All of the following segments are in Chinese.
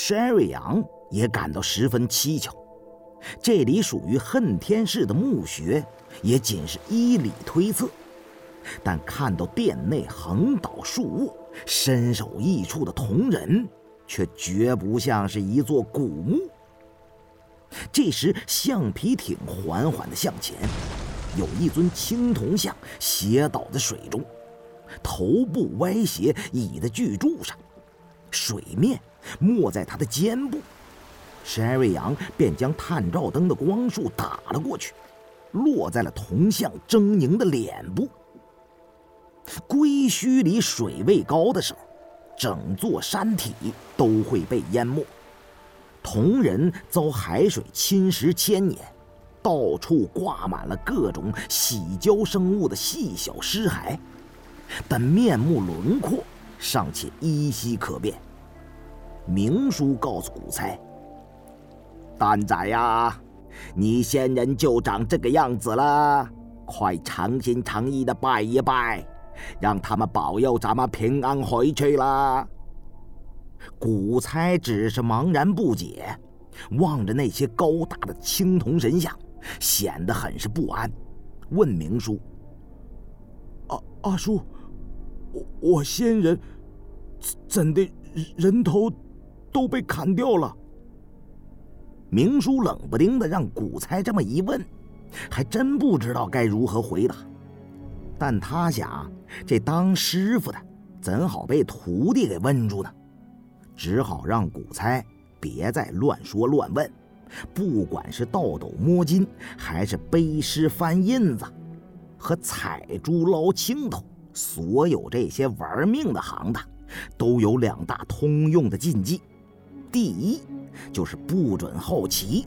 山瑞阳也感到十分蹊跷。这里属于恨天氏的墓穴，也仅是依理推测。但看到殿内横倒竖卧、身首异处的铜人，却绝不像是一座古墓。这时，橡皮艇缓缓地向前，有一尊青铜像斜倒在水中，头部歪斜倚在巨柱上，水面没在他的肩部。山瑞阳便将探照灯的光束打了过去，落在了铜像狰狞的脸部。龟墟里水位高的时候，整座山体都会被淹没。铜人遭海水侵蚀千年，到处挂满了各种洗胶生物的细小尸骸，但面目轮廓尚且依稀可辨。明叔告诉古猜：“蛋仔呀，你先人就长这个样子了，快诚心诚意的拜一拜。”让他们保佑咱们平安回去了。古猜只是茫然不解，望着那些高大的青铜神像，显得很是不安，问明叔：“阿阿叔，我我先人怎怎的人头都被砍掉了？”明叔冷不丁的让古猜这么一问，还真不知道该如何回答。但他想，这当师傅的怎好被徒弟给问住呢？只好让古猜别再乱说乱问。不管是倒斗摸金，还是背尸翻印子，和采珠捞青头，所有这些玩命的行当，都有两大通用的禁忌：第一，就是不准好奇，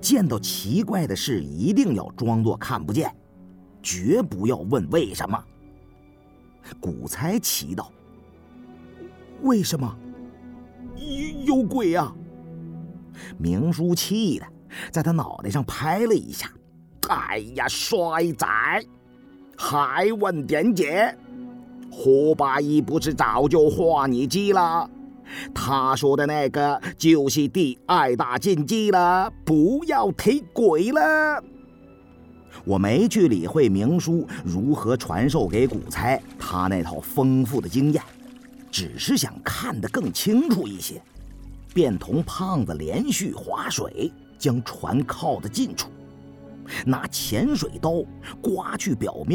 见到奇怪的事，一定要装作看不见。绝不要问为什么。古才奇道：“为什么？有有鬼啊！”明叔气的在他脑袋上拍了一下：“哎呀，衰仔，还问点解？胡八一不是早就画你鸡了？他说的那个就是第二大禁忌了，不要提鬼了。”我没去理会明叔如何传授给古猜他那套丰富的经验，只是想看得更清楚一些，便同胖子连续划水，将船靠得近处，拿潜水刀刮去表面。